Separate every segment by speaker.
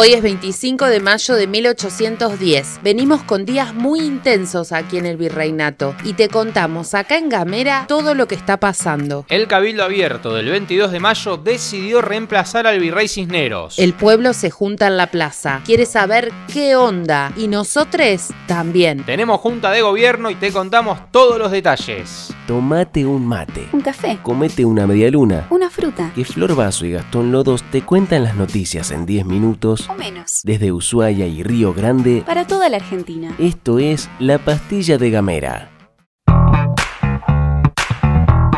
Speaker 1: Hoy es 25 de mayo de 1810. Venimos con días muy intensos aquí en el virreinato y te contamos acá en Gamera todo lo que está pasando.
Speaker 2: El Cabildo Abierto del 22 de mayo decidió reemplazar al virrey Cisneros.
Speaker 1: El pueblo se junta en la plaza, quiere saber qué onda y nosotros también.
Speaker 2: Tenemos junta de gobierno y te contamos todos los detalles.
Speaker 3: Tomate un mate.
Speaker 4: Un café.
Speaker 3: Comete una media luna.
Speaker 4: Una fruta.
Speaker 3: Que Flor Vaso y Gastón Lodos te cuentan las noticias en 10 minutos
Speaker 4: O menos.
Speaker 3: desde Ushuaia y Río Grande.
Speaker 4: Para toda la Argentina.
Speaker 3: Esto es La Pastilla de Gamera.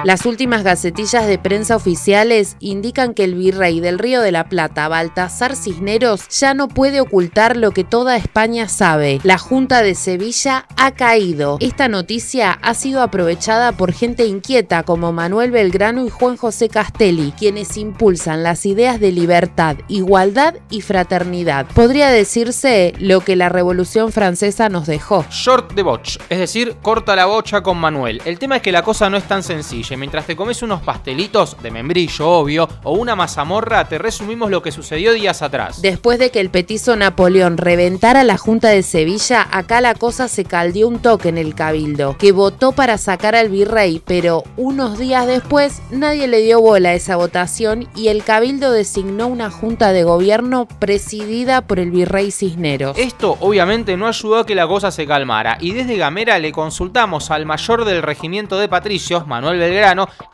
Speaker 1: Las últimas gacetillas de prensa oficiales indican que el virrey del Río de la Plata, Baltasar Cisneros, ya no puede ocultar lo que toda España sabe. La Junta de Sevilla ha caído. Esta noticia ha sido aprovechada por gente inquieta como Manuel Belgrano y Juan José Castelli, quienes impulsan las ideas de libertad, igualdad y fraternidad. Podría decirse lo que la Revolución Francesa nos dejó.
Speaker 2: Short de botch, es decir, corta la bocha con Manuel. El tema es que la cosa no es tan sencilla. Mientras te comes unos pastelitos de membrillo, obvio, o una mazamorra, te resumimos lo que sucedió días atrás.
Speaker 1: Después de que el petizo Napoleón reventara la Junta de Sevilla, acá la cosa se caldeó un toque en el cabildo, que votó para sacar al virrey, pero unos días después nadie le dio bola a esa votación y el cabildo designó una junta de gobierno presidida por el virrey Cisneros.
Speaker 2: Esto obviamente no ayudó a que la cosa se calmara y desde Gamera le consultamos al mayor del regimiento de patricios, Manuel Belgrano,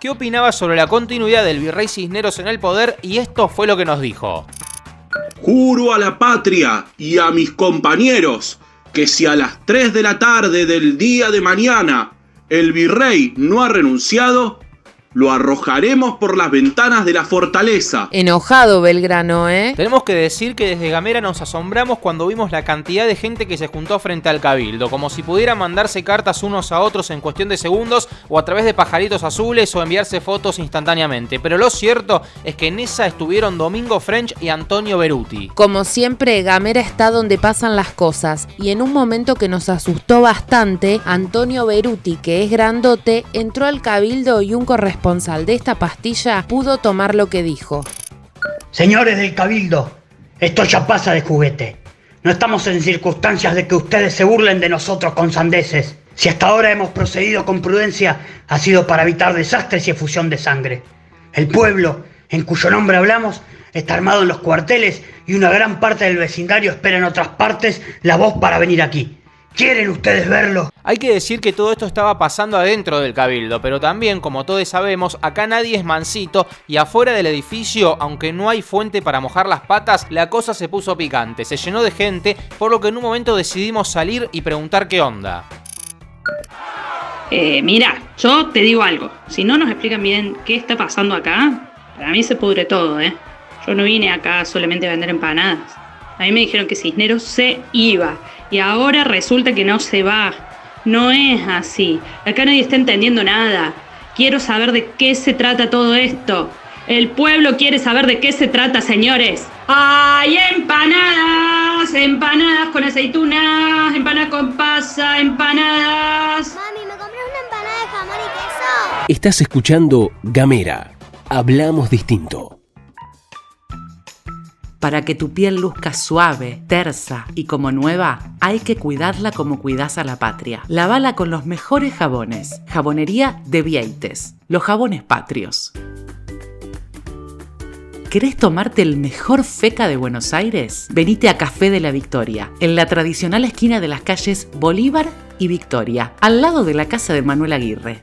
Speaker 2: qué opinaba sobre la continuidad del virrey Cisneros en el poder y esto fue lo que nos dijo.
Speaker 5: Juro a la patria y a mis compañeros que si a las 3 de la tarde del día de mañana el virrey no ha renunciado, lo arrojaremos por las ventanas de la fortaleza.
Speaker 1: Enojado Belgrano, ¿eh?
Speaker 2: Tenemos que decir que desde Gamera nos asombramos cuando vimos la cantidad de gente que se juntó frente al cabildo, como si pudieran mandarse cartas unos a otros en cuestión de segundos o a través de pajaritos azules o enviarse fotos instantáneamente. Pero lo cierto es que en esa estuvieron Domingo French y Antonio Beruti.
Speaker 1: Como siempre, Gamera está donde pasan las cosas y en un momento que nos asustó bastante, Antonio Beruti, que es grandote, entró al cabildo y un de esta pastilla pudo tomar lo que dijo.
Speaker 6: Señores del Cabildo, esto ya pasa de juguete. No estamos en circunstancias de que ustedes se burlen de nosotros con sandeces. Si hasta ahora hemos procedido con prudencia, ha sido para evitar desastres y efusión de sangre. El pueblo, en cuyo nombre hablamos, está armado en los cuarteles y una gran parte del vecindario espera en otras partes la voz para venir aquí. ¿Quieren ustedes verlo?
Speaker 2: Hay que decir que todo esto estaba pasando adentro del cabildo, pero también, como todos sabemos, acá nadie es mansito y afuera del edificio, aunque no hay fuente para mojar las patas, la cosa se puso picante, se llenó de gente, por lo que en un momento decidimos salir y preguntar qué onda.
Speaker 7: Eh, mira, yo te digo algo. Si no nos explican bien qué está pasando acá, para mí se pudre todo, ¿eh? Yo no vine acá solamente a vender empanadas. A mí me dijeron que Cisneros se iba y ahora resulta que no se va. No es así. Acá nadie está entendiendo nada. Quiero saber de qué se trata todo esto. El pueblo quiere saber de qué se trata, señores. ¡Ay, empanadas! Empanadas con aceitunas, empanadas con pasa, empanadas.
Speaker 8: Mami, ¿me compras una empanada de jamón y queso?
Speaker 3: Estás escuchando Gamera. Hablamos distinto.
Speaker 9: Para que tu piel luzca suave, tersa y como nueva, hay que cuidarla como cuidas a la patria. Lavala con los mejores jabones. Jabonería de Vieites. Los jabones patrios. ¿Querés tomarte el mejor feca de Buenos Aires? Venite a Café de la Victoria, en la tradicional esquina de las calles Bolívar y Victoria, al lado de la casa de Manuel Aguirre.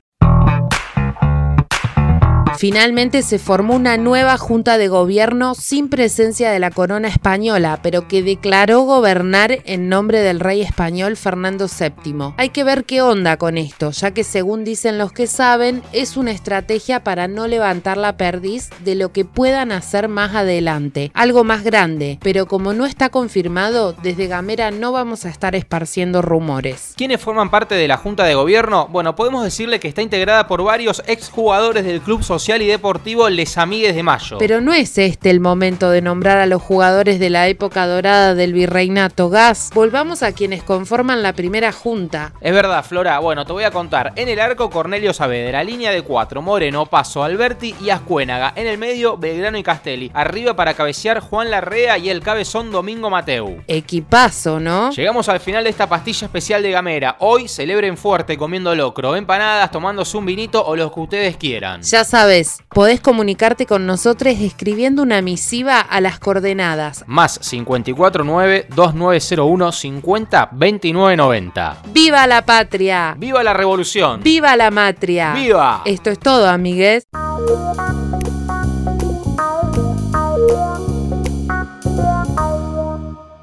Speaker 1: Finalmente se formó una nueva junta de gobierno sin presencia de la corona española, pero que declaró gobernar en nombre del rey español Fernando VII. Hay que ver qué onda con esto, ya que según dicen los que saben, es una estrategia para no levantar la perdiz de lo que puedan hacer más adelante, algo más grande, pero como no está confirmado, desde Gamera no vamos a estar esparciendo rumores.
Speaker 2: ¿Quiénes forman parte de la Junta de Gobierno? Bueno, podemos decirle que está integrada por varios exjugadores del Club Social social y deportivo Les Amigues de Mayo.
Speaker 1: Pero no es este el momento de nombrar a los jugadores de la época dorada del virreinato gas. Volvamos a quienes conforman la primera junta.
Speaker 2: Es verdad, Flora. Bueno, te voy a contar. En el arco, Cornelio Saavedra. Línea de cuatro, Moreno, Paso, Alberti y Ascuénaga. En el medio, Belgrano y Castelli. Arriba para cabecear Juan Larrea y el cabezón Domingo Mateu.
Speaker 1: Equipazo, ¿no?
Speaker 2: Llegamos al final de esta pastilla especial de Gamera. Hoy celebren fuerte comiendo locro, empanadas, tomándose un vinito o lo que ustedes quieran.
Speaker 1: Ya sabes, podés comunicarte con nosotros escribiendo una misiva a las coordenadas.
Speaker 2: Más 549-2901 50 29 90.
Speaker 1: ¡Viva la patria!
Speaker 2: ¡Viva la revolución!
Speaker 1: ¡Viva la matria!
Speaker 2: ¡Viva!
Speaker 1: Esto es todo, amigues.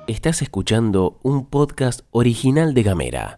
Speaker 3: Estás escuchando un podcast original de Gamera.